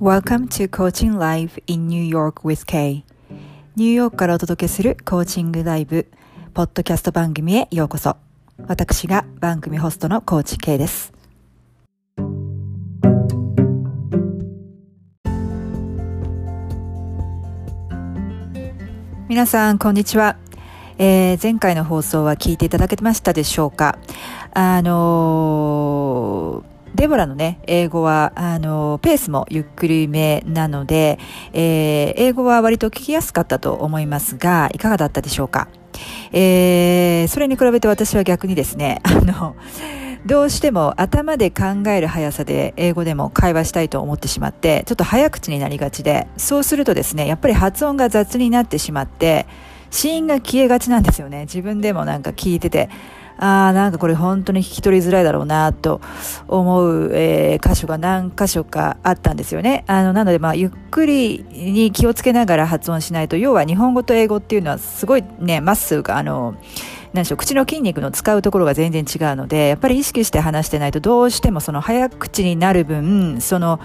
Welcome to Coaching Live in New York with Kay. ニューヨークからお届けするコーチングライブポッドキャスト番組へようこそ。私が番組ホストのコーチ K です。皆さんこんにちは、えー、前回の放送は聞いていただけましたでしょうか？あのーデボラのね、英語は、あの、ペースもゆっくりめなので、えー、英語は割と聞きやすかったと思いますが、いかがだったでしょうか？えー、それに比べて私は逆にですね、あの、どうしても頭で考える速さで英語でも会話したいと思ってしまって、ちょっと早口になりがちで、そうするとですね、やっぱり発音が雑になってしまって、死因が消えがちなんですよね。自分でもなんか聞いてて、ああ、なんかこれ本当に聞き取りづらいだろうなと思う、えー、箇所が何箇所かあったんですよね。あの、なのでまあ、ゆっくりに気をつけながら発音しないと、要は日本語と英語っていうのはすごいね、まっすぐ、あの、何でしょう、口の筋肉の使うところが全然違うので、やっぱり意識して話してないとどうしてもその早口になる分、その、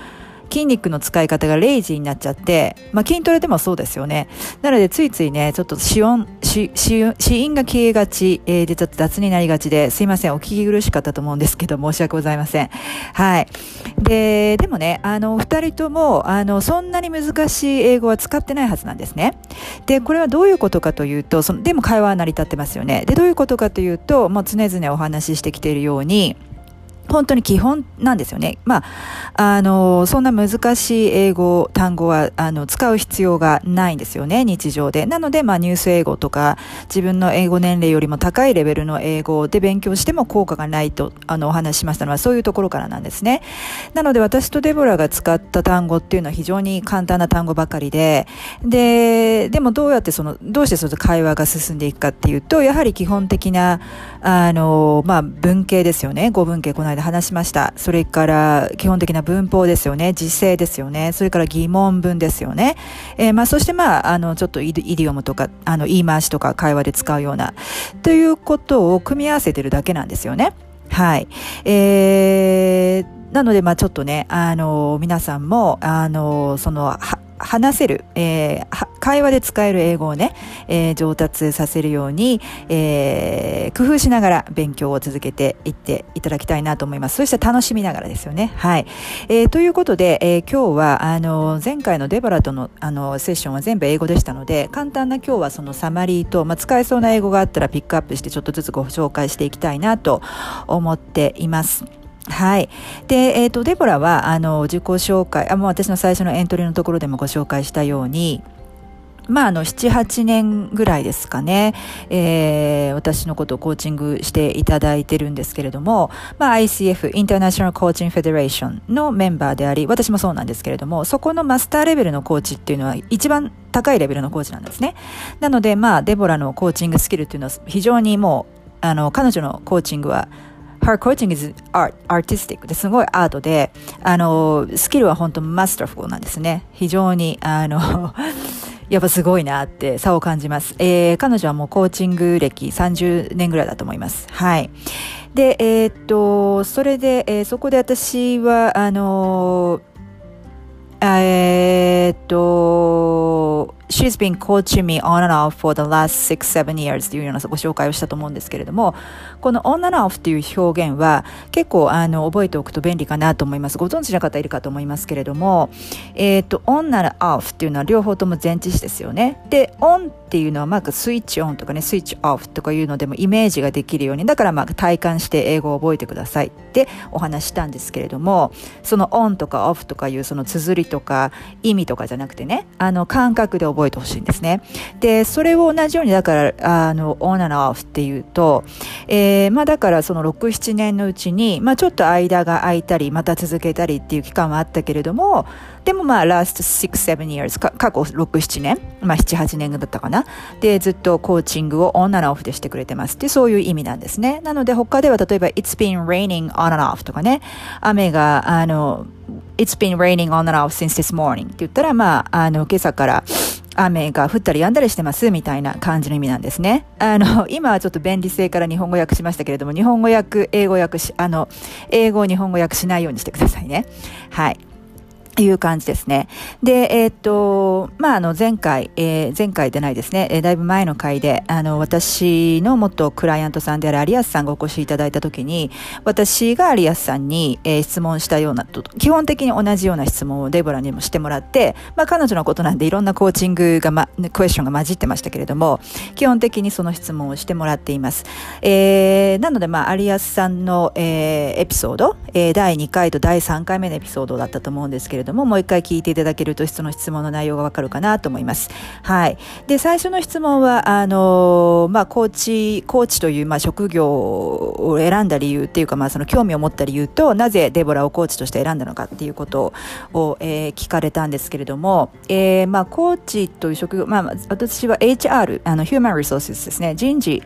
筋肉の使い方がレイジーになっちゃって、まあ、筋トレでもそうですよね。なので、ついついね、ちょっと死音、死、死因が消えがち、えー、で、ちょっと雑になりがちで、すいません、お聞き苦しかったと思うんですけど、申し訳ございません。はい。で、でもね、あの、二人とも、あの、そんなに難しい英語は使ってないはずなんですね。で、これはどういうことかというと、その、でも会話は成り立ってますよね。で、どういうことかというと、もう常々お話ししてきているように、本当に基本なんですよね。まあ、あの、そんな難しい英語、単語は、あの、使う必要がないんですよね、日常で。なので、まあ、ニュース英語とか、自分の英語年齢よりも高いレベルの英語で勉強しても効果がないと、あの、お話ししましたのは、そういうところからなんですね。なので、私とデボラが使った単語っていうのは非常に簡単な単語ばかりで、で、でもどうやってその、どうしてその会話が進んでいくかっていうと、やはり基本的な、あの、まあ、文系ですよね。語文系、こので話しました。それから基本的な文法ですよね。時制ですよね。それから疑問文ですよね。えー、まあ、そしてまあ、あの、ちょっとイディオムとか、あの、言い回しとか会話で使うような、ということを組み合わせてるだけなんですよね。はい。えー、なので、まあちょっとね、あの、皆さんも、あの、その、話せる、えー、会話で使える英語をね、えー、上達させるように、えー、工夫しながら勉強を続けていっていただきたいなと思います。そして楽しみながらですよね。はい。えー、ということで、えー、今日は、あの、前回のデバラとの、あの、セッションは全部英語でしたので、簡単な今日はそのサマリーと、まあ、使えそうな英語があったらピックアップしてちょっとずつご紹介していきたいなと思っています。はい。で、えっ、ー、と、デボラは、あの、自己紹介、あ、もう私の最初のエントリーのところでもご紹介したように、まあ、あの、7、8年ぐらいですかね、えー、私のことをコーチングしていただいてるんですけれども、まあ、ICF、インターナショナルコーチングフェデレーションのメンバーであり、私もそうなんですけれども、そこのマスターレベルのコーチっていうのは一番高いレベルのコーチなんですね。なので、まあ、デボラのコーチングスキルっていうのは非常にもう、あの、彼女のコーチングは、her coaching is art, artistic ですごいアートで、あの、スキルは本当マスターフルなんですね。非常に、あの、やっぱすごいなって差を感じます。えー、彼女はもうコーチング歴30年ぐらいだと思います。はい。で、えー、っと、それで、えー、そこで私は、あのえー、っと、she's been coaching me on and off for the last six, seven years というようなご紹介をしたと思うんですけれども、この on and off という表現は結構あの覚えておくと便利かなと思います。ご存知の方いるかと思いますけれども、えっ、ー、と、on なら off っていうのは両方とも前置詞ですよね。で、on っていうのはまあスイッチオンとかね、スイッチオフとかいうのでもイメージができるように、だからまあ体感して英語を覚えてくださいってお話したんですけれども、その on とか off とかいうその綴りとか意味とかじゃなくてね、あの感覚で覚覚えてほしいんですね。で、それを同じように、だから、あの、オン and off っていうと、えー、まあだからその6、7年のうちに、まあちょっと間が空いたり、また続けたりっていう期間はあったけれども、でもまあ、last six, seven years、過去6、7年、まあ7、8年だったかな？で、ずっとコーチングをオン and off でしてくれてますってそういう意味なんですね。なので他では例えば、it's been raining on and off とかね、雨が、あの、it's been raining on and off since this morning って言ったら、まあ、あの、今朝から、雨が降ったり止んだりしてますみたいな感じの意味なんですね。あの、今はちょっと便利性から日本語訳しましたけれども、日本語訳、英語訳し、あの、英語を日本語訳しないようにしてくださいね。はい。いう感じですね。で、えっ、と、まあ、あの、前回、えー、前回でないですね、えー、だいぶ前の回で、あの、私の元クライアントさんである有安さんがお越しいただいたときに、私が有安さんに、えー、質問したような、基本的に同じような質問をデボラにもしてもらって、まあ、彼女のことなんでいろんなコーチングが、ま、クエスチョンが混じってましたけれども、基本的にその質問をしてもらっています。えー、なので、まあ、有安さんの、えー、エピソード、えー、第2回と第3回目のエピソードだったと思うんですけれども、れども、もう一回聞いていただけると、その質問の内容がわかるかなと思います。はい。で、最初の質問は、あの、まあ、コーチ、コーチという、まあ、職業を選んだ理由っていうか、まあ、その興味を持った理由と、なぜデボラをコーチとして選んだのかっていうことを、えー、聞かれたんですけれども、えー、まあ、コーチという職業、まあ、私は HR、あの、Human Resources ですね、人事、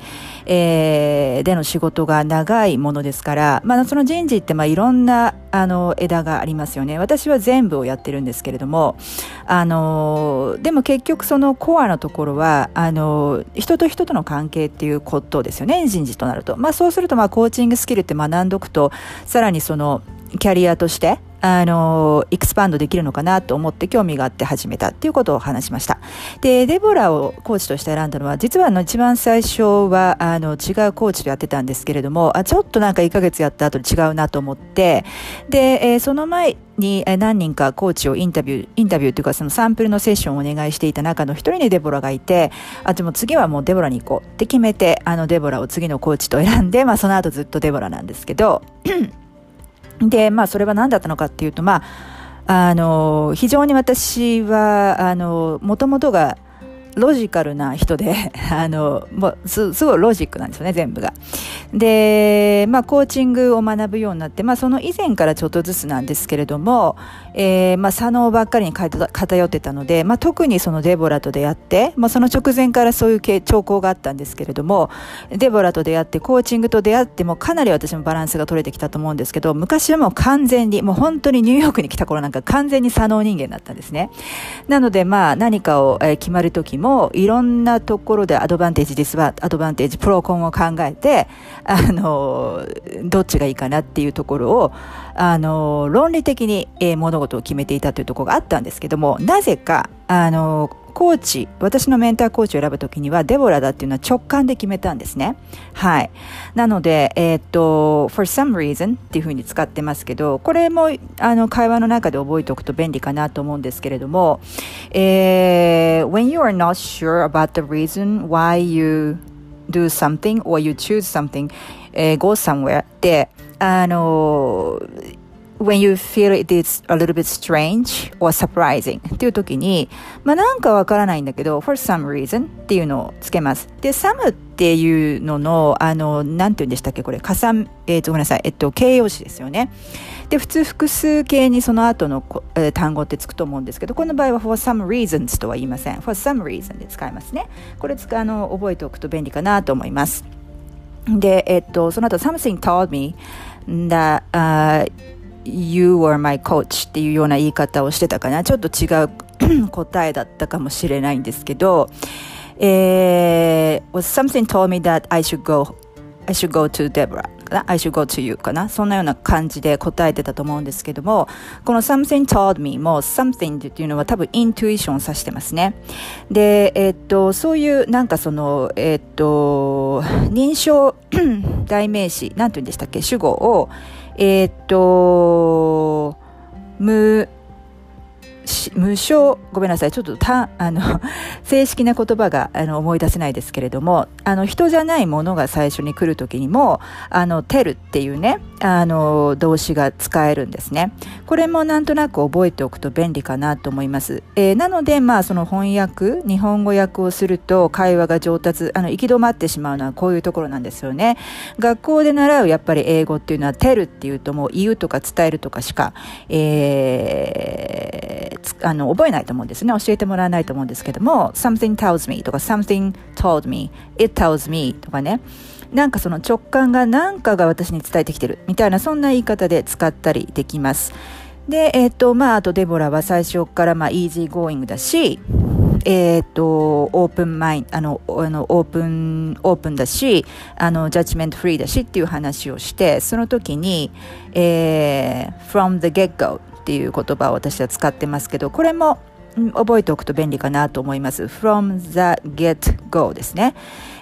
えー、での仕事が長いものですから、まあ、その人事って、まあ、いろんな、あの、枝がありますよね。私は全部をやってるんですけれども、あの、でも結局そのコアのところは、あの、人と人との関係っていうことですよね、人事となると。まあそうすると、まあコーチングスキルって学んどくと、さらにその、キャリアとして、あの、エクスパンドできるのかなと思って興味があって始めたっていうことを話しました。で、デボラをコーチとして選んだのは、実はあの一番最初は、あの、違うコーチとやってたんですけれども、あ、ちょっとなんか1ヶ月やった後に違うなと思って、で、えー、その前に何人かコーチをインタビュー、インタビューというかそのサンプルのセッションをお願いしていた中の一人にデボラがいて、あ、でも次はもうデボラに行こうって決めて、あのデボラを次のコーチと選んで、まあその後ずっとデボラなんですけど、で、まあ、それは何だったのかっていうと、まあ、あの、非常に私は、あの、もともとが、ロジカルな人で、あの、もうす、すごいロジックなんですよね、全部が。で、まあ、コーチングを学ぶようになって、まあ、その以前からちょっとずつなんですけれども、えー、まあ、左脳ばっかりに偏ってたので、まあ、特にそのデボラと出会って、まあ、その直前からそういう兆候があったんですけれども、デボラと出会って、コーチングと出会ってもかなり私もバランスが取れてきたと思うんですけど、昔はもう完全に、もう本当にニューヨークに来た頃なんか完全に左脳人間だったんですね。なので、まあ、何かを、えー、決まる時も、もいろんなところでアドバンテージ、ディスアドバンテージ、プロコンを考えて、あの、どっちがいいかなっていうところを、あの、論理的に、えー、物事を決めていたというところがあったんですけども、なぜか、あの、コーチ、私のメンターコーチを選ぶときには、デボラだっていうのは直感で決めたんですね。はい。なので、えー、っと、for some reason っていうふうに使ってますけど、これも、あの、会話の中で覚えておくと便利かなと思うんですけれども、えー、when you are not sure about the reason why you do something or you choose something, えー、go somewhere で、あの、when you feel it is a little bit strange or surprising っていう時に、まあなんかわからないんだけど、for some reason っていうのをつけます。で、some っていうのの、あの、なんて言うんでしたっけこれ、加算、えっ、ー、と、ごめんなさい。えっと、形容詞ですよね。で、普通複数形にその後の、えー、単語ってつくと思うんですけど、この場合は for some reasons とは言いません。for some reason で使いますね。これ使あの、覚えておくと便利かなと思います。で、えっと、その後、something told me that、uh, You were my coach っていうような言い方をしてたかな。ちょっと違う 答えだったかもしれないんですけど、えー、was something told me that I should go, I should go to Deborah. I should go to you かなそんなような感じで答えてたと思うんですけども、この something told me も something っていうのは多分イントゥイションを指してますね。で、えー、っと、そういうなんかその、えー、っと、認証 代名詞、なんて言うんでしたっけ？主語を、えー、っと、む、無償、ごめんなさい、ちょっとた、あの、正式な言葉があの思い出せないですけれども、あの、人じゃないものが最初に来るときにも、あの、テルっていうね、あの、動詞が使えるんですね。これもなんとなく覚えておくと便利かなと思います。えー、なので、まあ、その翻訳、日本語訳をすると会話が上達、あの、行き止まってしまうのはこういうところなんですよね。学校で習うやっぱり英語っていうのは、 tell っていうともう言うとか伝えるとかしか、えー、あの、覚えないと思うんですね。教えてもらわないと思うんですけども、something tells me とか something told me, it tells me とかね。なんかその直感が何かが私に伝えてきてるみたいなそんな言い方で使ったりできます。で、えっ、ー、と、まあ、あとデボラは最初からまあ、 easygoing だし、えっ、ー、と、 open mind、あの、あの、 open、open だし、あの、ジャッジメントフリーだしっていう話をして、その時に、えー、from the get go っていう言葉を私は使ってますけど、これも覚えておくと便利かなと思います。from the get go ですね。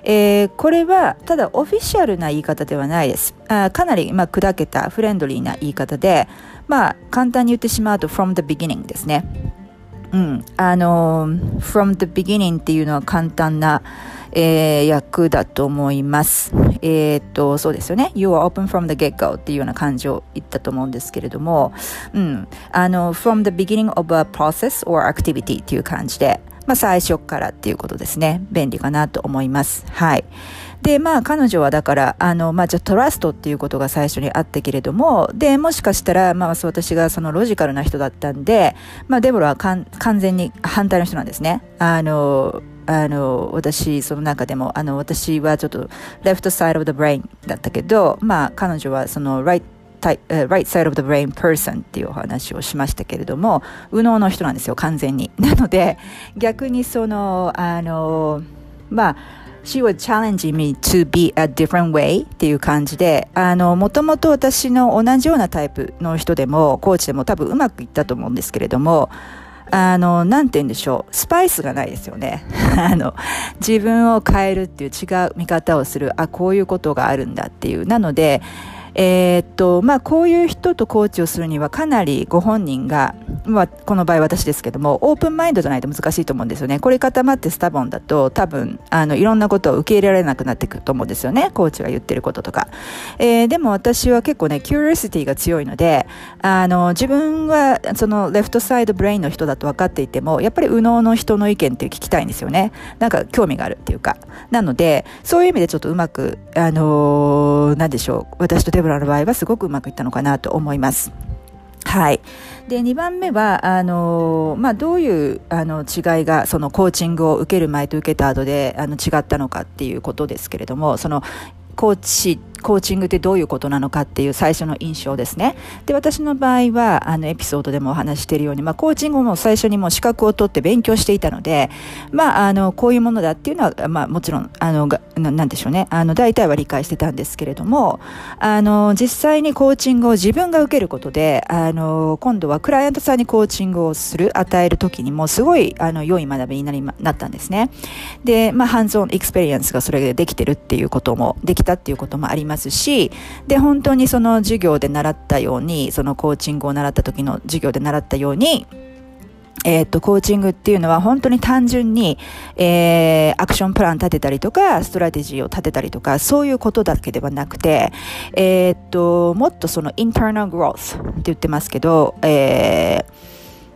えー、これはただオフィシャルな言い方ではないです。あかなり、まあ、砕けたフレンドリーな言い方で、まあ、簡単に言ってしまうと from the beginning ですね。うん。あの、from the beginning っていうのは簡単な、えー、役だと思います。えっ、と、そうですよね。You are open from the get-go っていうような感じを言ったと思うんですけれども、うん。あの、from the beginning of a process or activity っていう感じで、まあ、最初からっていうことですね。便利かなと思います。はい。で、まあ、彼女はだから、あの、まあ、じゃあ、トラストっていうことが最初にあったけれども、で、もしかしたら、まあ、私がそのロジカルな人だったんで、まあ、デボラは完全に反対の人なんですね。あの、あの、私、その中でも、あの、私はちょっと、left side of the brain だったけど、まあ、彼女はその、right right side of the brain person っていうお話をしましたけれども、右脳の人なんですよ、完全に。なので、逆にその、あの、まあ、She was challenging me to be a different way っていう感じで、あの、もともと私の同じようなタイプの人でも、コーチでも多分うまくいったと思うんですけれども、あの、なんて言うんでしょう。スパイスがないですよね。あの、自分を変えるっていう違う見方をする。あ、こういうことがあるんだっていう。なので、えー、っと、まあ、こういう人とコーチをするにはかなりご本人が、まあ、この場合私ですけども、オープンマインドじゃないと難しいと思うんですよね。これ固まってスタボンだと多分、あの、いろんなことを受け入れられなくなってくると思うんですよね。コーチが言ってることとか。えー、でも私は結構ね、キュリオシティが強いので、あの、自分はそのレフトサイドブレインの人だと分かっていても、やっぱり右脳の人の意見って聞きたいんですよね。なんか興味があるっていうか。なので、そういう意味でちょっとうまく、あのー、なんでしょう。私とデブラの場合はすごくうまくいったのかなと思います。はい。で、2番目は、あの、まあ、どういう、あの、違いが、そのコーチングを受ける前と受けた後で、あの、違ったのかっていうことですけれども、その、コーチコーチングってどういうことなのかっていう最初の印象ですね。で、私の場合は、あの、エピソードでもお話しているように、まあ、コーチングも最初にもう資格を取って勉強していたので、まあ、あの、こういうものだっていうのは、まあ、もちろん、あの、なんでしょうね。あの、大体は理解してたんですけれども、あの、実際にコーチングを自分が受けることで、あの、今度はクライアントさんにコーチングをする、与えるときにも、すごい、あの、良い学びになり、なったんですね。で、まあ、 hands-on experience がそれでできてるっていうことも、できたっていうこともありますますし、で、本当にその授業で習ったように、そのコーチングを習った時の授業で習ったように、えっ、と、コーチングっていうのは本当に単純に、えー、アクションプラン立てたりとか、ストラテジーを立てたりとか、そういうことだけではなくて、えっ、と、もっとその internal growth って言ってますけど、えー、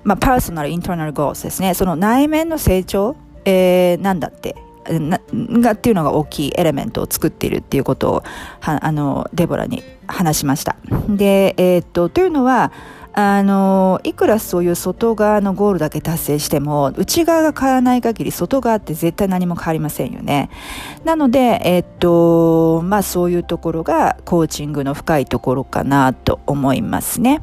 まあ、パーソナルインターナルグロースですね。その内面の成長、えー、なんだってがっていうのが大きいエレメントを作っているっていうことをあのデボラに話しました。で、えー、っとというのはあのいくらそういう外側のゴールだけ達成しても内側が変わらない限り外側って絶対何も変わりませんよね。なので、え、っとまあそういうところがコーチングの深いところかなと思いますね。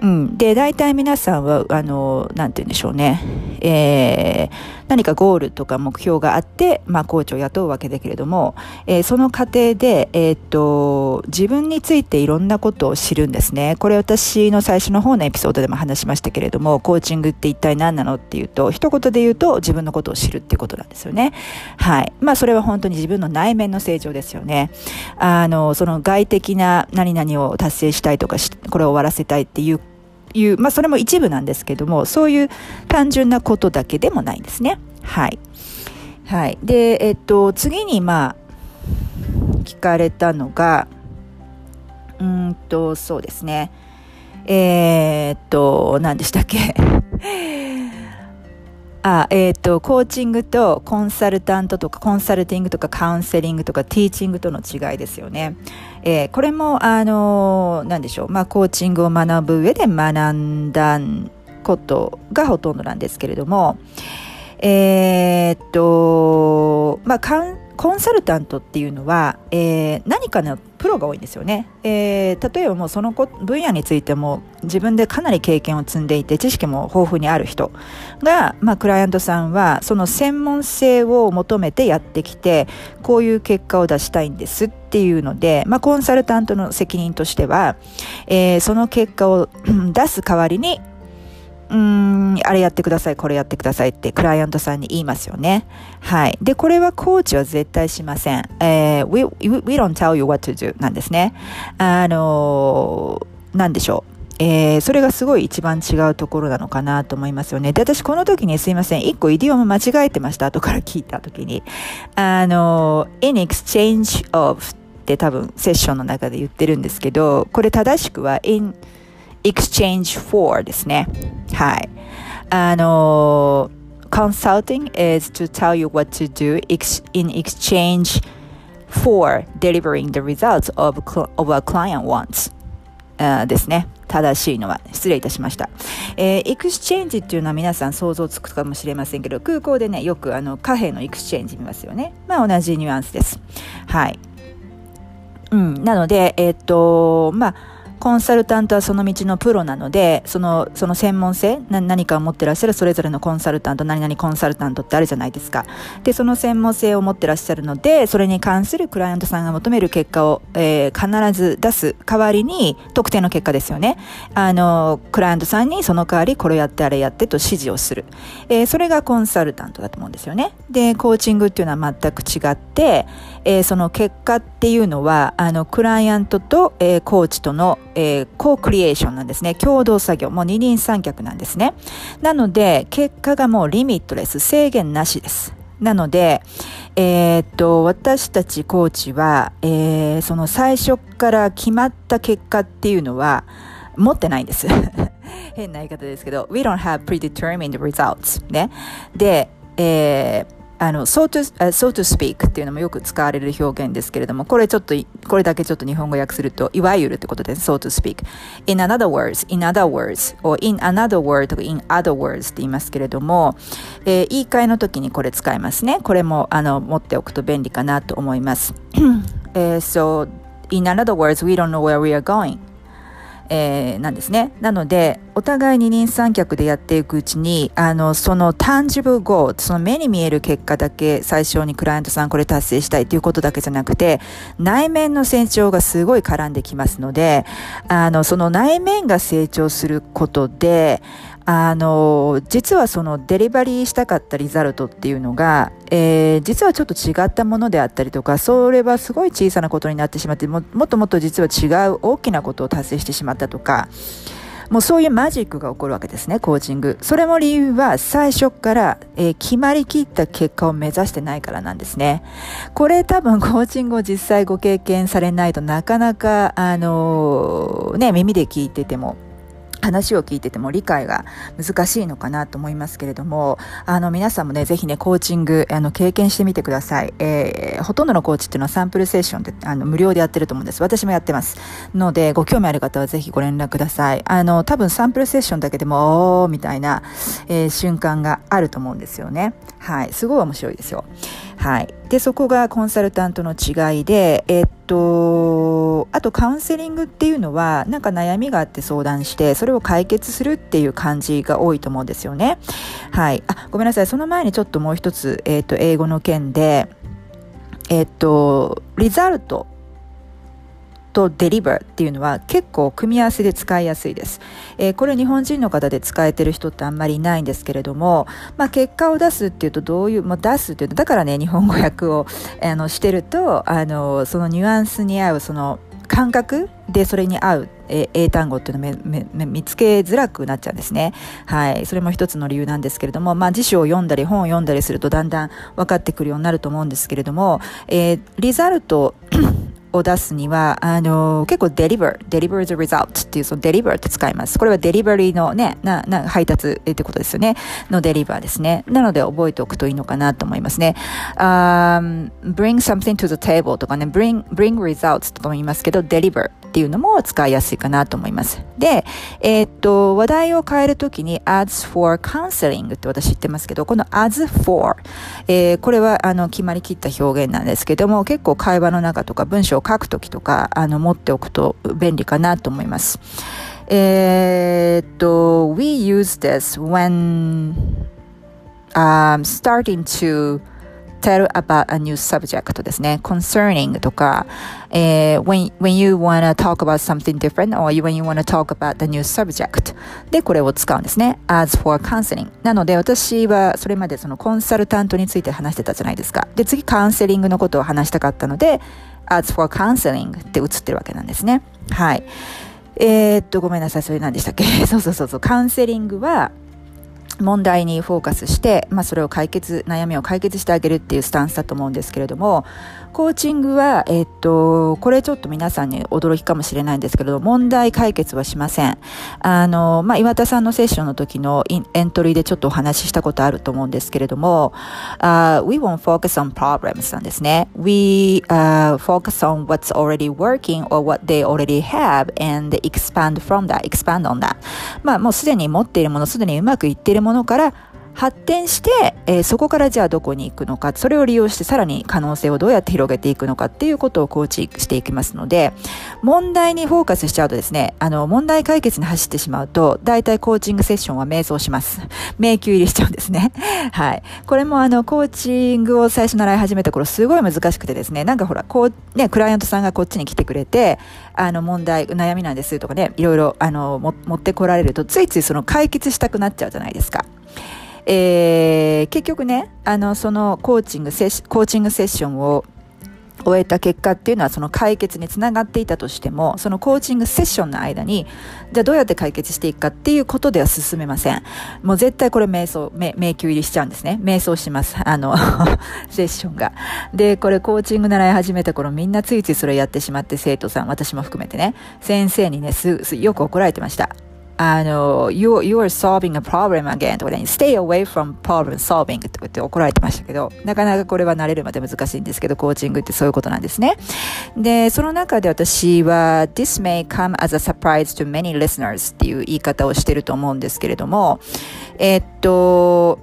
うん。で、大体皆さんは、あの、なんて言うんでしょうね。えー、何かゴールとか目標があって、まあ、コーチを雇うわけだけれども、えー、その過程で、えー、っと、自分についていろんなことを知るんですね。これ私の最初の方のエピソードでも話しましたけれども、コーチングって一体何なのっていうと、一言で言うと自分のことを知るっていうことなんですよね。はい。まあ、それは本当に自分の内面の成長ですよね。あの、その外的な何々を達成したいとか、これを終わらせたいっていういう、まあ、それも一部なんですけども、そういう単純なことだけでもないんですね。はい。はい。で、えっと、次に、まあ、聞かれたのが、うんと、そうですね。えー、っと、何でしたっけ？あ、えっ、と、コーチングとコンサルタントとか、コンサルティングとかカウンセリングとか、ティーチングとの違いですよね。えー、これも、あのー、なんでしょう。まあ、コーチングを学ぶ上で学んだことがほとんどなんですけれども、えー、っと、まあ、コンサルタントっていうのは、えー、何かのプロが多いんですよね、えー、例えばもうその分野についても自分でかなり経験を積んでいて知識も豊富にある人が、まあ、クライアントさんはその専門性を求めてやってきてこういう結果を出したいんですっていうので、まあ、コンサルタントの責任としては、えー、その結果を 出す代わりにうーん、あれやってください、これやってくださいってクライアントさんに言いますよね。はい。で、これはコーチは絶対しません。えー、we, we don't tell you what to do なんですね。あのー、なんでしょう。えー、それがすごい一番違うところなのかなと思いますよね。で、私この時にすいません、一個イディオム間違えてました、後から聞いた時に。あの、in exchange of って多分セッションの中で言ってるんですけど、これ正しくは in exchange for ですね。はい。あの、consulting is to tell you what to do in exchange for delivering the results of, of a client wants、uh, ですね。正しいのは失礼いたしました。えー、 exchange っていうのは皆さん想像つくかもしれませんけど、空港でね、よくあの貨幣の exchange 見ますよね。まあ同じニュアンスです。はい。うん。なので、えー、っと、まあ、コンサルタントはその道のプロなので、その、その専門性、何かを持ってらっしゃるそれぞれのコンサルタント、何々コンサルタントってあるじゃないですか。で、その専門性を持ってらっしゃるので、それに関するクライアントさんが求める結果を、えー、必ず出す代わりに、特定の結果ですよね。あの、クライアントさんにその代わりこれやってあれやってと指示をする。えー、それがコンサルタントだと思うんですよね。で、コーチングっていうのは全く違って、えー、その結果っていうのは、あの、クライアントと、えー、コーチとの、えー、コークリエーションなんですね。共同作業。もう二人三脚なんですね。なので、結果がもうリミットレス、制限なしです。なので、えー、っと、私たちコーチは、えー、その最初から決まった結果っていうのは持ってないんです。変な言い方ですけど、we don't have predetermined results ね。で、えーあの、so to, so to speak っていうのもよく使われる表現ですけれども、これちょっと、これだけちょっと日本語訳すると、いわゆるってことです。so to speak. in another words, in other words, or in another word とか in other words って言いますけれども、えー、言い換えの時にこれ使いますね。これも、あの、持っておくと便利かなと思います。えー、so, in other words, we don't know where we are going. えー、なんですね。なので、お互い二人三脚でやっていくうちに、あの、その tangible goal、その目に見える結果だけ最初にクライアントさんこれ達成したいということだけじゃなくて、内面の成長がすごい絡んできますので、あの、その内面が成長することで、あの、実はそのデリバリーしたかったリザルトっていうのが、えー、実はちょっと違ったものであったりとか、それはすごい小さなことになってしまっても、もっともっと実は違う大きなことを達成してしまったとか、もうそういうマジックが起こるわけですね、コーチング。それも理由は最初から、えー、決まりきった結果を目指してないからなんですね。これ多分コーチングを実際ご経験されないとなかなか、あのー、ね、耳で聞いてても話を聞いてても理解が難しいのかなと思いますけれども、あの皆さんもね、ぜひね、コーチング、あの、経験してみてください。えー、ほとんどのコーチっていうのはサンプルセッションで、あの、無料でやってると思うんです。私もやってます。ので、ご興味ある方はぜひご連絡ください。あの、多分サンプルセッションだけでも、おー、みたいな、えー、瞬間があると思うんですよね。はい。すごい面白いですよ。はい。で、そこがコンサルタントの違いで、え、っと、あとカウンセリングっていうのは、なんか悩みがあって相談して、それを解決するっていう感じが多いと思うんですよね。はい。あ、ごめんなさい。その前にちょっともう一つ、え、っと、英語の件で、え、っと、リザルトとデリバーっていうのは結構組み合わせで使いやすいです。えー、これ日本人の方で使えてる人ってあんまりいないんですけれども、まあ結果を出すっていうとどういう、まあ出すっていうと、だからね、日本語訳をあのしてると、あの、そのニュアンスに合うその感覚でそれに合う英単語っていうのを見つけづらくなっちゃうんですね。はい。それも一つの理由なんですけれども、まあ辞書を読んだり本を読んだりするとだんだん分かってくるようになると思うんですけれども、えー、リザルトを出すには、あの、結構 deliver, deliver the result っていうその deliver って使います。これはデリバリーのね、な、な、配達ってことですよね。のデリバーですね。なので覚えておくといいのかなと思いますね。Um, bring something to the table とかね、bring, bring results とかも言いますけど、deliver っていうのも使いやすいかなと思います。で、えー、っと、話題を変えるときに as for counseling って私言ってますけど、この as for、えー、これはあの決まりきった表現なんですけども、結構会話の中とか文章を書くときとか、あの、持っておくと便利かなと思います。えー、っと、we use this when um, starting to tell about a new subject ですね。concerning とか、えー、when, when you wanna talk about something different or when you wanna talk about the new subject でこれを使うんですね。as for counseling なので私はそれまでそのコンサルタントについて話してたじゃないですか。で、次カウンセリングのことを話したかったので as for counseling って映ってるわけなんですね。はい。えー、っと、ごめんなさい。それ何でしたっけそうそうそうそう。カウンセリングは、問題にフォーカスして、まあ、それを解決悩みを解決してあげるっていうスタンスだと思うんですけれどもコーチングは、えっと、これちょっと皆さんに驚きかもしれないんですけれど問題解決はしません。あの、まあ、岩田さんのセッションの時のエントリーでちょっとお話ししたことあると思うんですけれども、uh, We won't focus on problems なんですね。We、uh, focus on what's already working or what they already have and expand from that expand on that. まあもうすでに持っているものすでにうまくいっているものから発展して、えー、そこからじゃあどこに行くのか、それを利用してさらに可能性をどうやって広げていくのかっていうことをコーチしていきますので、問題にフォーカスしちゃうとですね、あの、問題解決に走ってしまうと、大体コーチングセッションは迷走します。迷宮入りしちゃうんですね。はい。これもあの、コーチングを最初習い始めた頃すごい難しくてですね、なんかほら、こう、ね、クライアントさんがこっちに来てくれて、あの、問題、悩みなんですとかね、いろいろ、あの、持ってこられると、ついついその解決したくなっちゃうじゃないですか。えー、結局ね、あの、そのコーチングセッ、コーチングセッションを終えた結果っていうのはその解決につながっていたとしても、そのコーチングセッションの間に、じゃあどうやって解決していくかっていうことでは進めません。もう絶対これ瞑想、迷宮入りしちゃうんですね。瞑想します。あの セッションが。で、これコーチング習い始めた頃みんなついついそれやってしまって生徒さん、私も含めてね、先生にね、す、よく怒られてました。あの、you, you are solving a problem again とかね、stay away from problem solving とかって怒られてましたけど、なかなかこれは慣れるまで難しいんですけど、コーチングってそういうことなんですね。で、その中で私は、this may come as a surprise to many listeners っていう言い方をしてると思うんですけれども、えっと、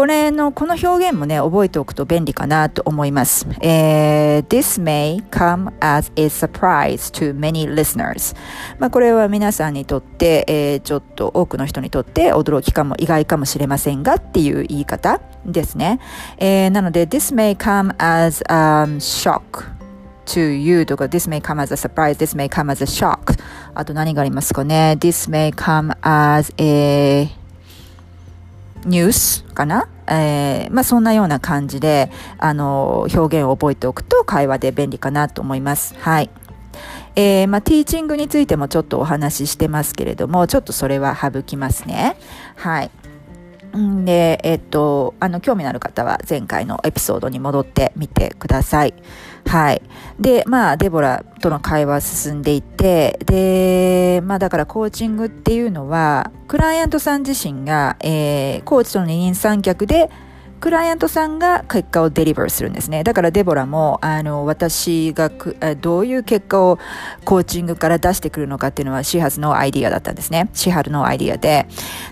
これの、この表現もね、覚えておくと便利かなと思います。えー、This may come as a surprise to many listeners. まあ、これは皆さんにとって、えー、ちょっと多くの人にとって驚きかも、意外かもしれませんがっていう言い方ですね。えー、なので、This may come as a、shock. to you とか this may come as a surprise, this may come as a shock あと何がありますかね this may come as a ニュースかな？えー、まあそんなような感じで、あの、表現を覚えておくと会話で便利かなと思います。はい。えー、まあ、ティーチングについてもちょっとお話ししてますけれども、ちょっとそれは省きますね。はい。で、えっと、あの、興味のある方は前回のエピソードに戻ってみてください。はい。で、まあ、デボラとの会話進んでいて、で、まあ、だからコーチングっていうのは、クライアントさん自身が、えー、コーチとの二人三脚で、クライアントさんが結果をデリバーするんですね。だからデボラも、あの、私がどういう結果をコーチングから出してくるのかっていうのは、シハズのアイディアだったんですね。シハルのアイディアで。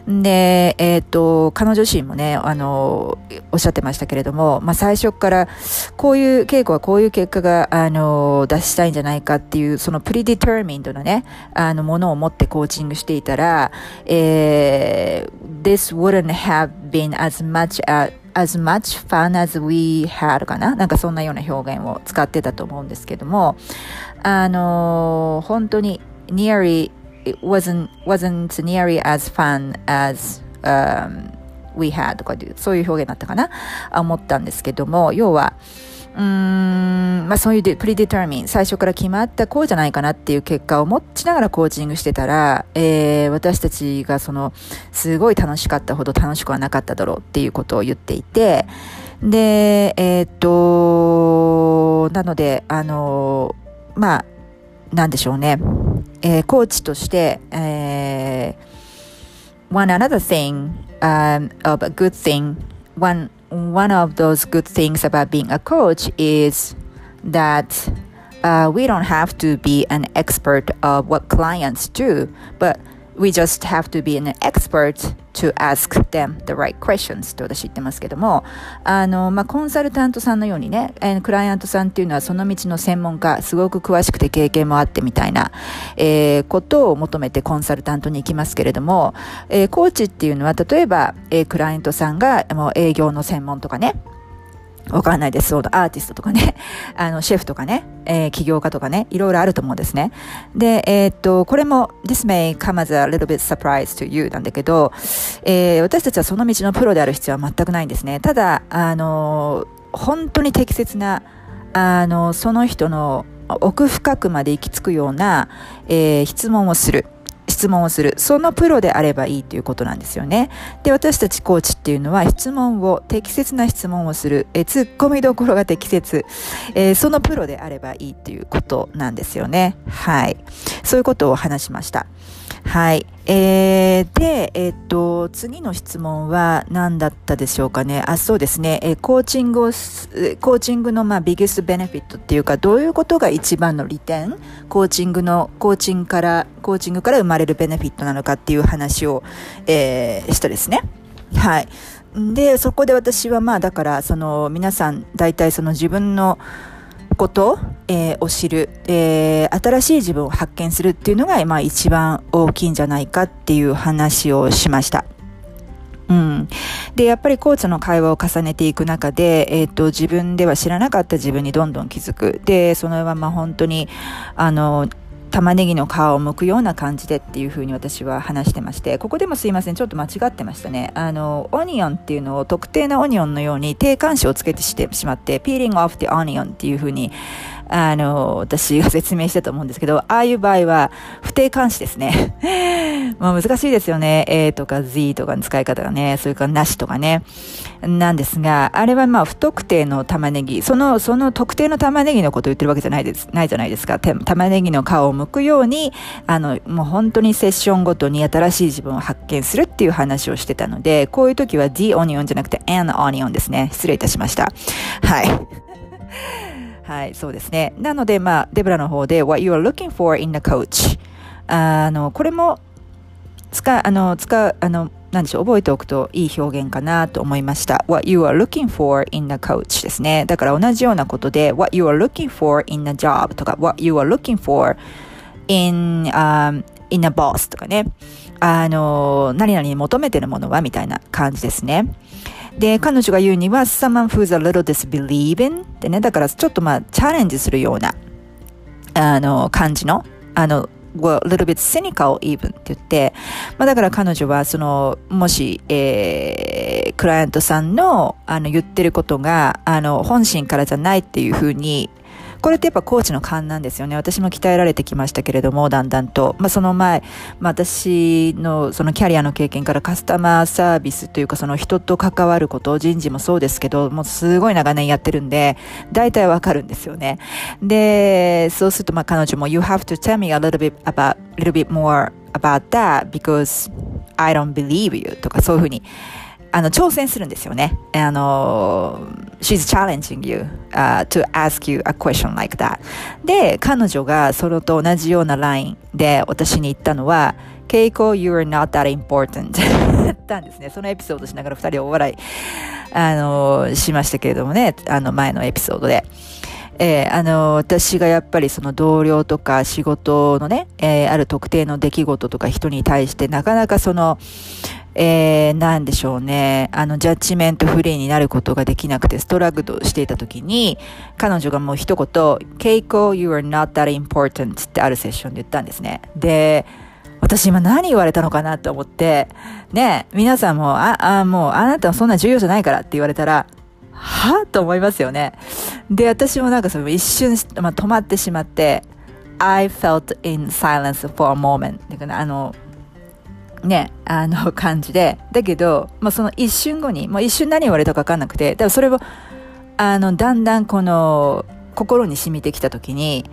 で、えっ、ー、と、彼女自身もね、あの、おっしゃってましたけれども、まあ、最初から、こういう、稽古はこういう結果が、あの、出したいんじゃないかっていう、そのプリディターミンドなね、あの、ものを持ってコーチングしていたら、えー、this wouldn't have been as much a as much fun as we had かな？なんかそんなような表現を使ってたと思うんですけども、あの、本当に nearly, it wasn't, wasn't nearly as fun as、um, we had とかそういう表現だったかな？思ったんですけども、要は、うーん、まあそういうプリディターミン、最初から決まったこうじゃないかなっていう結果を持ちながらコーチングしてたら、えー、私たちがその、すごい楽しかったほど楽しくはなかっただろうっていうことを言っていて、で、えー、っと、なので、あの、まあ、なんでしょうね。えー、コーチとして、えー、one another thing、um, of a good thing, one one of those good things about being a coach is that uh, we don't have to be an expert of what clients do, but we just have to be an expert to ask them the right questions と私言ってますけども、あの、まあ、コンサルタントさんのようにね、クライアントさんっていうのはその道の専門家、すごく詳しくて経験もあってみたいな、えー、ことを求めてコンサルタントに行きますけれども、えー、コーチっていうのは例えば、えー、クライアントさんがもう営業の専門とかね、わかんないです。そうアーティストとかね、あの、シェフとかね、えー、起業家とかね、いろいろあると思うんですね。で、えー、っと、これも、this may come as a little bit surprise to you なんだけど、えー、私たちはその道のプロである必要は全くないんですね。ただ、あの、本当に適切な、あの、その人の奥深くまで行き着くような、えー、質問をする。質問をする。そのプロであればいいということなんですよね。で、私たちコーチっていうのは質問を、適切な質問をする。え、突っ込みどころが適切。えー、そのプロであればいいということなんですよね。はい。そういうことを話しました。はい。えー、で、えっ、と、次の質問は何だったでしょうかね？あ、そうですね。えー、コーチングを、コーチングの、まあ、ビゲスベネフィットっていうか、どういうことが一番の利点？コーチングの、コーチングから、コーチングから生まれるベネフィットなのかっていう話を、えー、したですね。はい。で、そこで私はまあ、だから、その、皆さん、大体その自分の、こと、えー、を知る、えー、新しい自分を発見するっていうのが、まあ、一番大きいんじゃないかっていう話をしました。うん。で、やっぱりコーチの会話を重ねていく中で、えっ、ー、と、自分では知らなかった自分にどんどん気づく。で、そのまま本当に、あの、玉ねぎの皮を剥くような感じでっていう風に私は話してまして、ここでもすいません、ちょっと間違ってましたね。あの、オニオンっていうのを特定のオニオンのように定冠詞をつけてしてしまって、peeling off the onion っていう風にあの、私が説明したと思うんですけど、ああいう場合は、不定冠詞ですね。まあ難しいですよね。A とか Z とかの使い方がね、それからなしとかね。なんですが、あれはまあ不特定の玉ねぎ、その、その特定の玉ねぎのことを言ってるわけじゃないです、ないじゃないですか。玉ねぎの皮を剥くように、あの、もう本当にセッションごとに新しい自分を発見するっていう話をしてたので、こういう時は The Onion じゃなくて An Onion ですね。失礼いたしました。はい。はい、そうですね。なので、まあ、デブラの方で、what you are looking for in a coach。あの、これも、使う、あの、使う、あの、なんでしょう、覚えておくといい表現かなと思いました。what you are looking for in a coach ですね。だから同じようなことで、what you are looking for in a job とか、what you are looking for in, um, in a boss とかね。あの、何々に求めてるものはみたいな感じですね。で、彼女が言うには、someone who's a little disbelieving ってね、だからちょっとまあ、チャレンジするような、あの、感じの、あの、well, a little bit cynical even って言って、まあだから彼女はその、もし、えー、クライアントさんの、あの、言ってることが、あの、本心からじゃないっていうふうに、これってやっぱコーチの勘なんですよね。私も鍛えられてきましたけれども、だんだんと。まあ、その前、まあ、私のそのキャリアの経験からカスタマーサービスというかその人と関わること、人事もそうですけど、もうすごい長年やってるんで、大体わかるんですよね。で、そうするとまあ彼女も You have to tell me a little bit about, little bit more about that because I don't believe you とかそういうふうにあの、挑戦するんですよね。あの、she's challenging you、uh, to ask you a question like that. で、彼女がそれと同じようなラインで私に言ったのは、Keiko, you are not that important. だったんですね。そのエピソードしながら二人お笑い、あの、しましたけれどもね、あの前のエピソードで。えー、あの、私がやっぱりその同僚とか仕事のね、えー、ある特定の出来事とか人に対してなかなかその、えー、なんでしょうね、あの、ジャッジメントフリーになることができなくてストラグルしていた時に、彼女がもう一言、Keiko, you are not that important ってあるセッションで言ったんですね。で、私今何言われたのかなと思って、ね、皆さんも、あ、あ、もうあなたはそんな重要じゃないからって言われたら、は？と思いますよね。で、私もなんかその一瞬、まあ、止まってしまって、I felt in silence for a moment. あの、ね、あの感じで、だけど、まあ、その一瞬後に、もう一瞬何言われたか分かんなくて、だからそれを、あの、だんだんこの、心に染みてきたときに、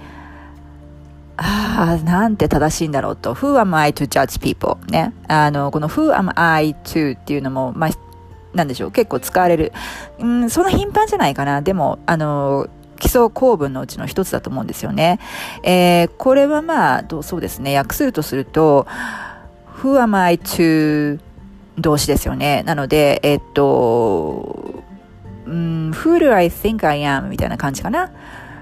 ああ、なんて正しいんだろうと。Who am I to judge people? ね。あの、この Who am I to っていうのも、まあ、なんでしょう、結構使われる。うん、その頻繁じゃないかな。でも、あの、基礎構文のうちの一つだと思うんですよね。えー、これはまあ、どうそうですね。訳するとすると、Who am I to 動詞ですよね。なので、えっと、うん、Who do I think I am? みたいな感じかな。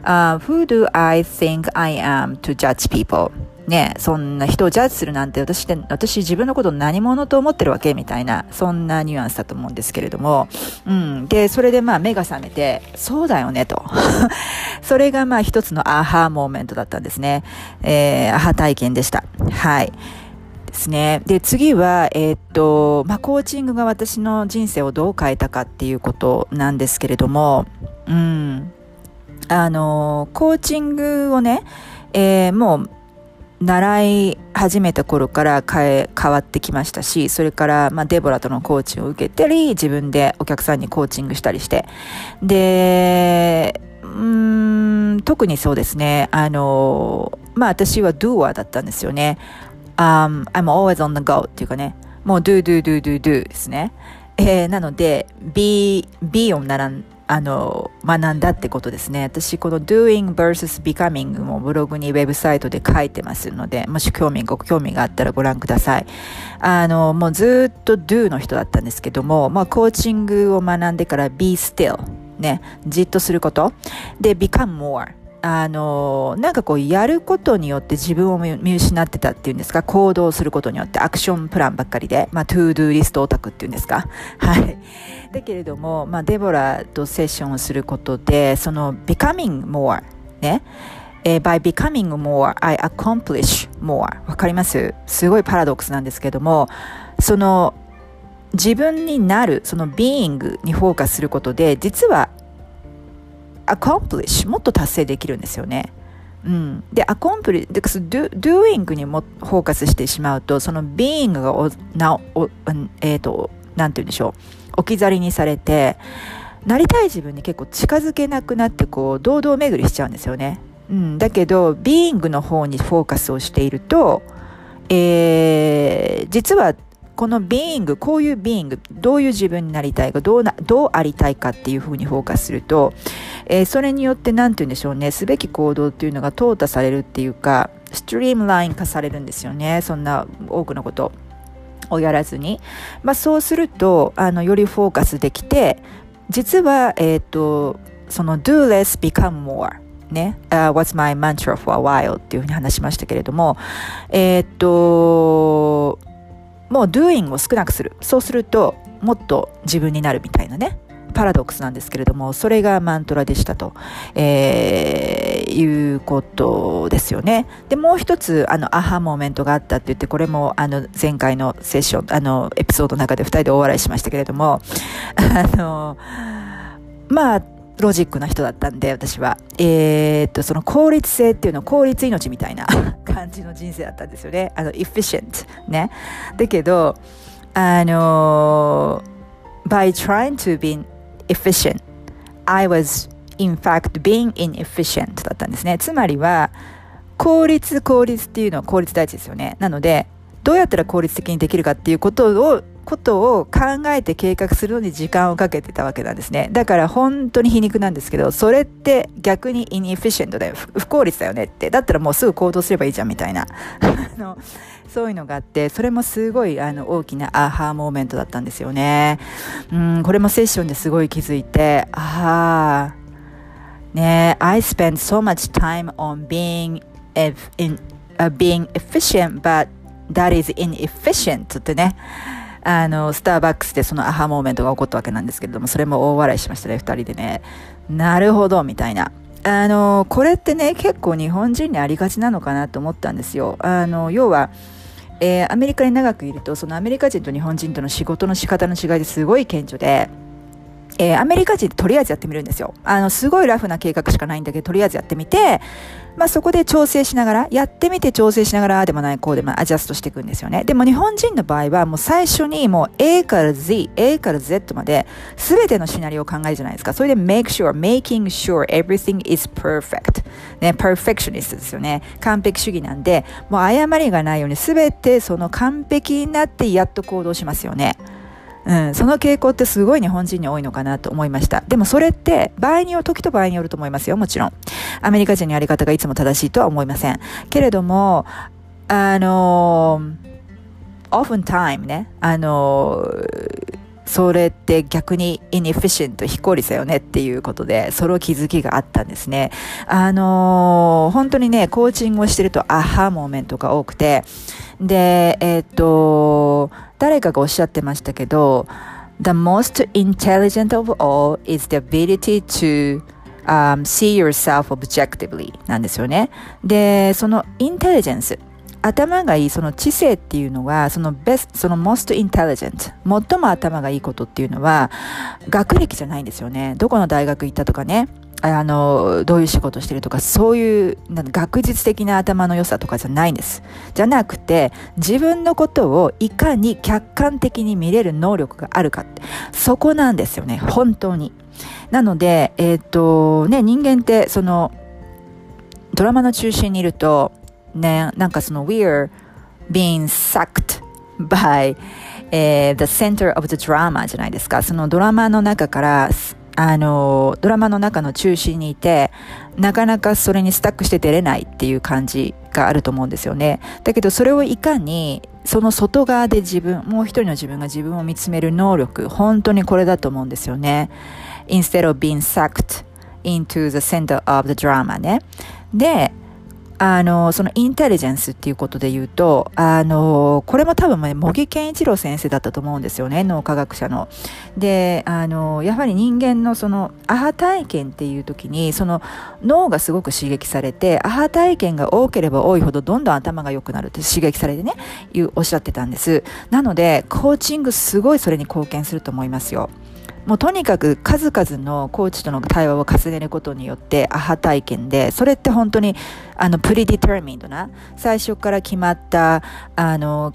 Uh, who do I think I am to judge people? ね、そんな人をジャッジするなんて私って、私自分のこと何者と思ってるわけみたいな、そんなニュアンスだと思うんですけれども、うん。で、それでまあ目が覚めて、そうだよねと。それがまあ一つのアハーモーメントだったんですね。えー、アハ体験でした。はい。ですね。で、次は、えー、っと、まあ、コーチングが私の人生をどう変えたかっていうことなんですけれども、うん。あの、コーチングをね、えー、もう、習い始めた頃から変え、変わってきましたし、それから、まあ、デボラとのコーチを受けたり、自分でお客さんにコーチングしたりして。で、うん、特にそうですね、あの、まあ、私は doer だったんですよね。Um, I'm always on the go っていうかね、もう do, do, do, do, do ですね。えー、なので、B, B を習あの、学んだってことですね。私、この doing versus becoming もブログにウェブサイトで書いてますので、もし興味、ご興味があったらご覧ください。あの、もうずっと do の人だったんですけども、まあ、コーチングを学んでから be still。ね、じっとすること。で、become more。あの、なんかこうやることによって自分を見失ってたっていうんですか、行動することによってアクションプランばっかりで、まあ、 to-do list オタクっていうんですか？はい。だけれども、まあ、デボラとセッションをすることで、その becoming more ね、えー、by becoming more, I accomplish more わかります？すごいパラドックスなんですけども、その自分になる、その being にフォーカスすることで、実は accomplish もっと達成できるんですよね。うん、で、accomplish、で do, doing にもフォーカスしてしまうと、その being がおなお、えっ、ー、と、なんて言うんでしょう、置き去りにされて、なりたい自分に結構近づけなくなって、こう、堂々巡りしちゃうんですよね。うん、だけど、being の方にフォーカスをしていると、えー、実はこのビーイング、こういうビーイング、どういう自分になりたいか、どうな、どうありたいかっていうふうにフォーカスすると、えー、それによって何て言うんでしょうね、すべき行動っていうのが淘汰されるっていうか、ストリームライン化されるんですよね。そんな多くのことをやらずに。まあそうすると、あの、よりフォーカスできて、実は、えっ、ー、と、その do less become more ね、uh, What's my mantra for a while っていうふうに話しましたけれども、えっ、ー、と、もう doing を少なくする。そうすると、もっと自分になるみたいなね。パラドックスなんですけれども、それがマントラでしたと、えー、いうことですよね。で、もう一つ、あの、アハモーメントがあったって言って、これも、あの、前回のセッション、あの、エピソードの中で二人で大笑いしましたけれども、あの、まあ、ロジックな人だったんで、私は。えー、っと、その効率性っていうの効率命みたいな 感じの人生だったんですよね。あの、efficient ね。だけど、あの、by trying to be efficient, I was in fact being inefficient だったんですね。つまりは、効率、効率っていうのは効率大事ですよね。なので、どうやったら効率的にできるかっていうことをことを考えて計画するのに時間をかけてたわけなんですね。だから本当に皮肉なんですけど、それって逆にインエフィシェントだよ。不効率だよねって。だったらもうすぐ行動すればいいじゃんみたいな。そういうのがあって、それもすごいあの大きなアハーモーメントだったんですよね。うん、これもセッションですごい気づいて、ああ、ね I spend so much time on being, in, uh, being efficient, but that is inefficient ってね。あの、スターバックスでそのアハモーメントが起こったわけなんですけれども、それも大笑いしましたね、二人でね。なるほど、みたいな。あの、これってね、結構日本人にありがちなのかなと思ったんですよ。あの、要は、えー、アメリカに長くいると、そのアメリカ人と日本人との仕事の仕方の違いですごい顕著で、えー、アメリカ人ってとりあえずやってみるんですよ。あの、すごいラフな計画しかないんだけど、とりあえずやってみて、まあそこで調整しながら、やってみて調整しながら、でもない、こうでもアジャストしていくんですよね。でも日本人の場合は、もう最初にもう A から Z、A から Z まで、すべてのシナリオを考えるじゃないですか。それで make sure, making sure everything is perfect. ね、perfectionist ですよね。完璧主義なんで、もう誤りがないようにすべてその完璧になってやっと行動しますよね。うん、その傾向ってすごい日本人に多いのかなと思いました。でもそれって場合による、時と場合によると思いますよ、もちろん。アメリカ人のやり方がいつも正しいとは思いません。けれども、あのー、often time ね、あのー、それって逆に inefficient 非効率だよねっていうことで、それを気づきがあったんですね。あのー、本当にね、コーチングをしてるとアハモーメントが多くて、で、えっ、と、誰かがおっしゃってましたけど、The most intelligent of all is the ability to um, see yourself objectively なんですよね。で、そのインテリジェンス。頭がいい、その知性っていうのは、その best、その most intelligent、最も頭がいいことっていうのは、学歴じゃないんですよね。どこの大学行ったとかね。あの、どういう仕事してるとか、そういう学術的な頭の良さとかじゃないんです。じゃなくて、自分のことをいかに客観的に見れる能力があるかって、そこなんですよね、本当に。なので、えっ、ー、と、ね、人間って、その、ドラマの中心にいると、ね、なんかその We're being sucked by、え the center of the drama じゃないですか。そのドラマの中から、あの、ドラマの中の中心にいて、なかなかそれにスタックして出れないっていう感じがあると思うんですよね。だけどそれをいかに、その外側で自分、もう一人の自分が自分を見つめる能力、本当にこれだと思うんですよね。instead of being sucked into the center of the drama ね。で、あの、そのインテリジェンスっていうことで言うと、あの、これも多分ね、茂木健一郎先生だったと思うんですよね、脳科学者の。で、あの、やはり人間のその、アハ体験っていう時に、その脳がすごく刺激されて、アハ体験が多ければ多いほどどんどん頭が良くなるって刺激されてね、いうおっしゃってたんです。なので、コーチングすごいそれに貢献すると思いますよ。もうとにかく数々のコーチとの対話を重ねることによってアハ体験で、それって本当にあのプリディターミンドな、最初から決まったあの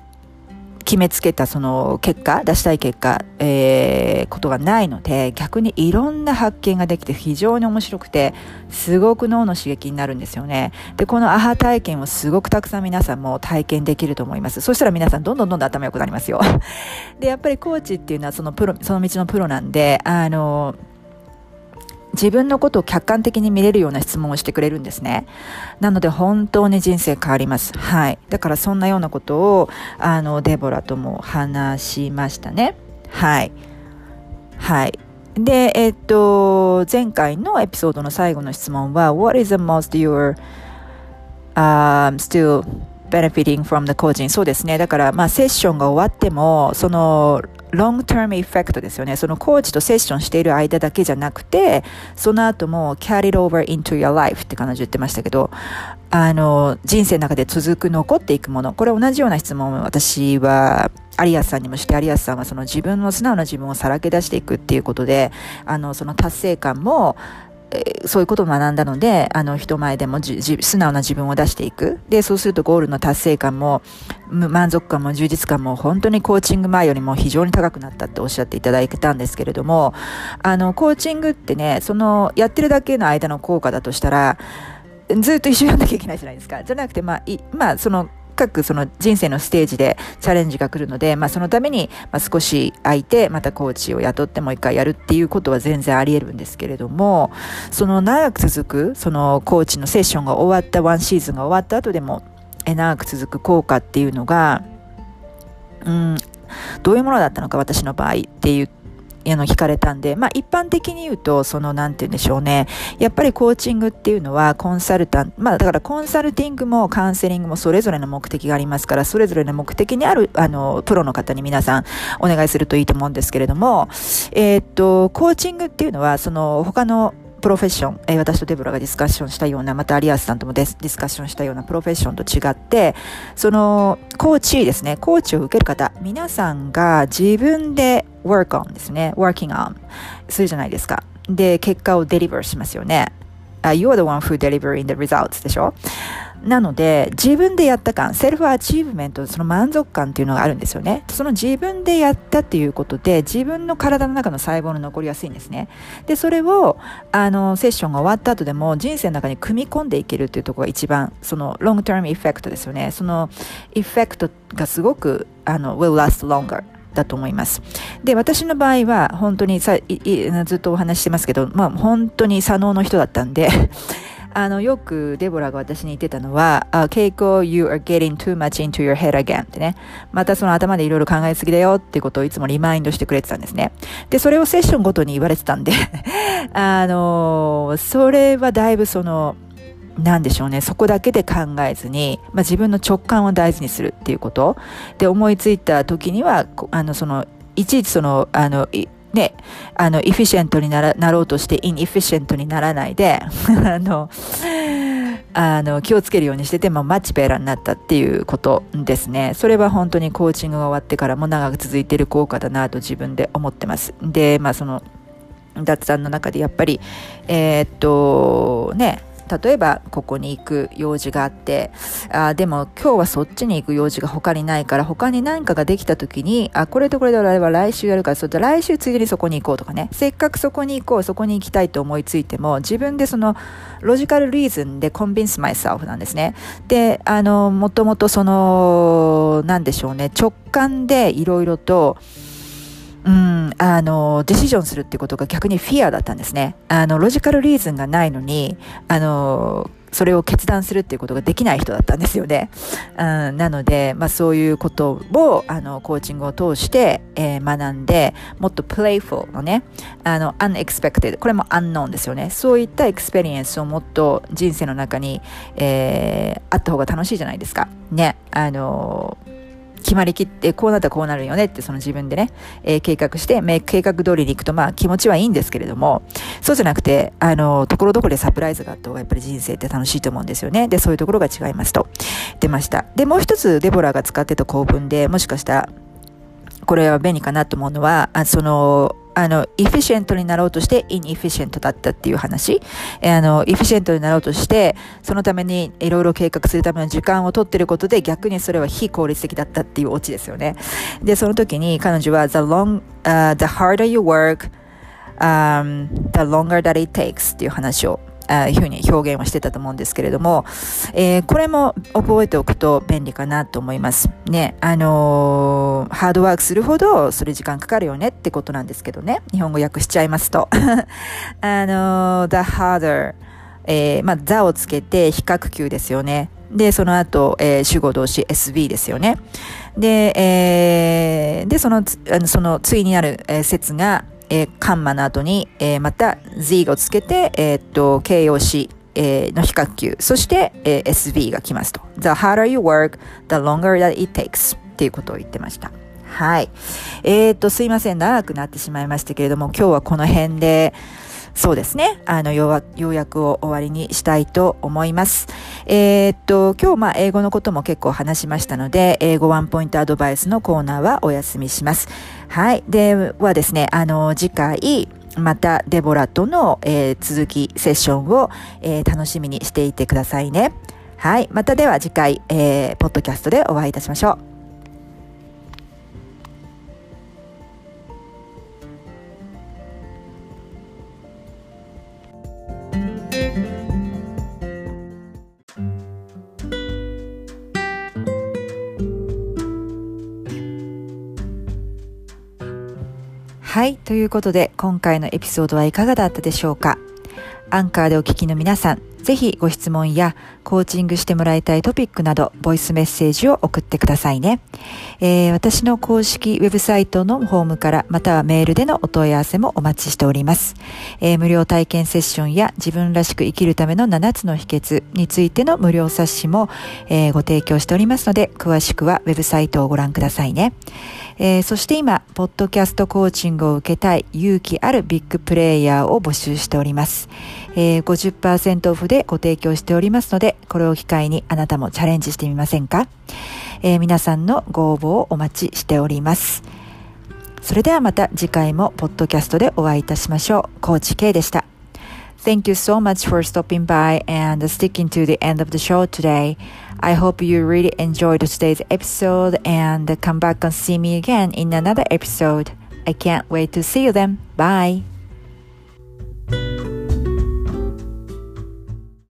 決めつけたその結果、出したい結果、えー、ことがないので、逆にいろんな発見ができて非常に面白くて、すごく脳の刺激になるんですよね。で、このアハ体験をすごくたくさん皆さんも体験できると思います。そしたら皆さんどんどんどんどん頭良くなりますよ。で、やっぱりコーチっていうのはそのプロ、その道のプロなんで、あの、自分のことを客観的に見れるような質問をしてくれるんですね。なので本当に人生変わります。はい。だからそんなようなことを、あの、デボラとも話しましたね。はい。はい。で、えっと、前回のエピソードの最後の質問は、What is the most you're、um, still benefiting from the coaching? そうですね。だから、まあ、セッションが終わっても、その、ロングタームエフェクトですよね。そのコーチとセッションしている間だけじゃなくて、その後も carry it over into your life って彼女言ってましたけど、あの、人生の中で続く、残っていくもの。これ同じような質問を私は、アリアスさんにもして、アリアスさんはその自分の素直な自分をさらけ出していくっていうことで、あの、その達成感も、そういうことを学んだので、あの、人前でも素直な自分を出していく。で、そうするとゴールの達成感も、満足感も充実感も本当にコーチング前よりも非常に高くなったっておっしゃっていただいたんですけれども、あの、コーチングってね、その、やってるだけの間の効果だとしたら、ずっと一緒にやんなきゃいけないじゃないですか。じゃなくて、まあ、いまあ、その、各その人生のステージでチャレンジが来るので、まあ、そのために、ま少し空いて、またコーチを雇ってもう一回やるっていうことは全然あり得るんですけれども、その長く続く、そのコーチのセッションが終わった、ワンシーズンが終わった後でも、え長く続く効果っていうのが、うん、どういうものだったのか私の場合っていうあの聞かれたんで、まあ一般的に言うと、そのなんて言うんでしょうね。やっぱりコーチングっていうのはコンサルタント、まあだからコンサルティングもカウンセリングもそれぞれの目的がありますから、それぞれの目的にある、あの、プロの方に皆さんお願いするといいと思うんですけれども、えー、っと、コーチングっていうのは、その他のプロフェッション、えー、私とデブラがディスカッションしたような、また有安さんともディスカッションしたようなプロフェッションと違って、その、コーチですね、コーチを受ける方、皆さんが自分で work on ですね、working on するじゃないですか。で、結果を deliver しますよね。Uh, you are the one who delivering the results でしょ？なので、自分でやった感、 self-achievement、その満足感っていうのがあるんですよね。その自分でやったっていうことで、自分の体の中の細胞に残りやすいんですね。で、それを、あの、セッションが終わった後でも、人生の中に組み込んでいけるっていうところが一番、その、 long-term effect ですよね。その、エフェクトがすごく、あの、will last longer。だと思います。で、私の場合は本当にさずっとお話してますけど、まあ本当に左脳の人だったんであの、よくデボラが私に言ってたのは、ケイコ、you are getting too much into your head again ってね。またその頭でいろいろ考えすぎだよっていうことをいつもリマインドしてくれてたんですね。で、それをセッションごとに言われてたんで あの、それはだいぶその、なんでしょうね。そこだけで考えずに、まあ、自分の直感を大事にするっていうこと。で、思いついた時には、あの、その、いちいちその、あの、ね、あの、 efficient にならなろうとして inefficient にならないで、あの、あの、気をつけるようにしてて、まあ、 much better になったっていうことですね。それは本当にコーチングが終わってからも長く続いている効果だなと自分で思ってます。で、まあ、その、脱談の中でやっぱり、えー、っと、ね、例えばここに行く用事があってあでも今日はそっちに行く用事が他にないから他に何かができた時にあこれとこれで俺は来週やるからそれ来週ついでにそこに行こうとかね。せっかくそこに行こうそこに行きたいと思いついても自分でそのロジカルリーズンでコンビンスマイセルフなんですね。であのもともとそのなんでしょうね。直感でいろいろとうん、うんあの、 decision するってことが逆にフィアだったんですね。あの、 logical reason がないのに、あの、それを決断するっていうことができない人だったんですよね。うん、なので、まあそういうことを、あの、コーチングを通して、えー、学んで、もっと playful のね、あの、unexpected、これも unknown ですよね。そういった experience をもっと人生の中に、えー、あった方が楽しいじゃないですか。ね。あの決まりきって、こうなったらこうなるよねって、その自分でね、えー、計画して、計画通りに行くと、まあ気持ちはいいんですけれども、そうじゃなくて、あの、ところどころでサプライズがあった方がやっぱり人生って楽しいと思うんですよね。で、そういうところが違いますと。出ました。で、もう一つ、デボラが使ってた構文で、もしかしたら、これは便利かなと思うのは、あその、あの、 efficient になろうとして、 inefficient だったっていう話。あの、 efficient になろうとして、そのためにいろいろ計画するための時間を取ってることで、逆にそれは非効率的だったっていうオチですよね。で、その時に彼女は、the long,、uh, the harder you work, um, the longer that it takes っていう話をあいうふうに表現をしてたと思うんですけれども、えー、これも覚えておくと便利かなと思います。ね、あのー、ハードワークするほどそれ時間かかるよねってことなんですけどね、日本語訳しちゃいますと。あのー、the harder えー、まあ、座をつけて比較級ですよね。で、その後、えー、主語動詞 SV ですよね。で、えー、で、その、あのその対になる、えー、説が、えー、カンマの後に、えー、また Z をつけて、えー、っと、形容詞、えー、の比較級、そして、えー、SV が来ますと。The harder you work, the longer that it takes っていうことを言ってました。はい。えー、っと、すいません。長くなってしまいましたけれども、今日はこの辺で、そうですね。あの、要約を終わりにしたいと思います。えー、っと、今日まあ英語のことも結構話しましたので、英語ワンポイントアドバイスのコーナーはお休みします。はい。ではですね、あの、次回、またデボラとの、えー、続きセッションを、えー、楽しみにしていてくださいね。はい。またでは次回、えー、ポッドキャストでお会いいたしましょう。はい。ということで、今回のエピソードはいかがだったでしょうか？アンカーでお聞きの皆さん、ぜひご質問やコーチングしてもらいたいトピックなど、ボイスメッセージを送ってくださいね。えー、私の公式ウェブサイトのホームから、またはメールでのお問い合わせもお待ちしております。えー、無料体験セッションや自分らしく生きるための7つの秘訣についての無料冊子も、えー、ご提供しておりますので、詳しくはウェブサイトをご覧くださいね。えー、そして今、ポッドキャストコーチングを受けたい勇気あるビッグプレイヤーを募集しております。えー、50%オフでご提供しておりますので、これを機会にあなたもチャレンジしてみませんか、えー、皆さんのご応募をお待ちしております。それではまた次回もポッドキャストでお会いいたしましょう。コーチ K でした。Thank you so much for stopping by and sticking to the end of the show today. I hope you really enjoyed today's episode and come back and see me again in another episode. I can't wait to see you then. Bye.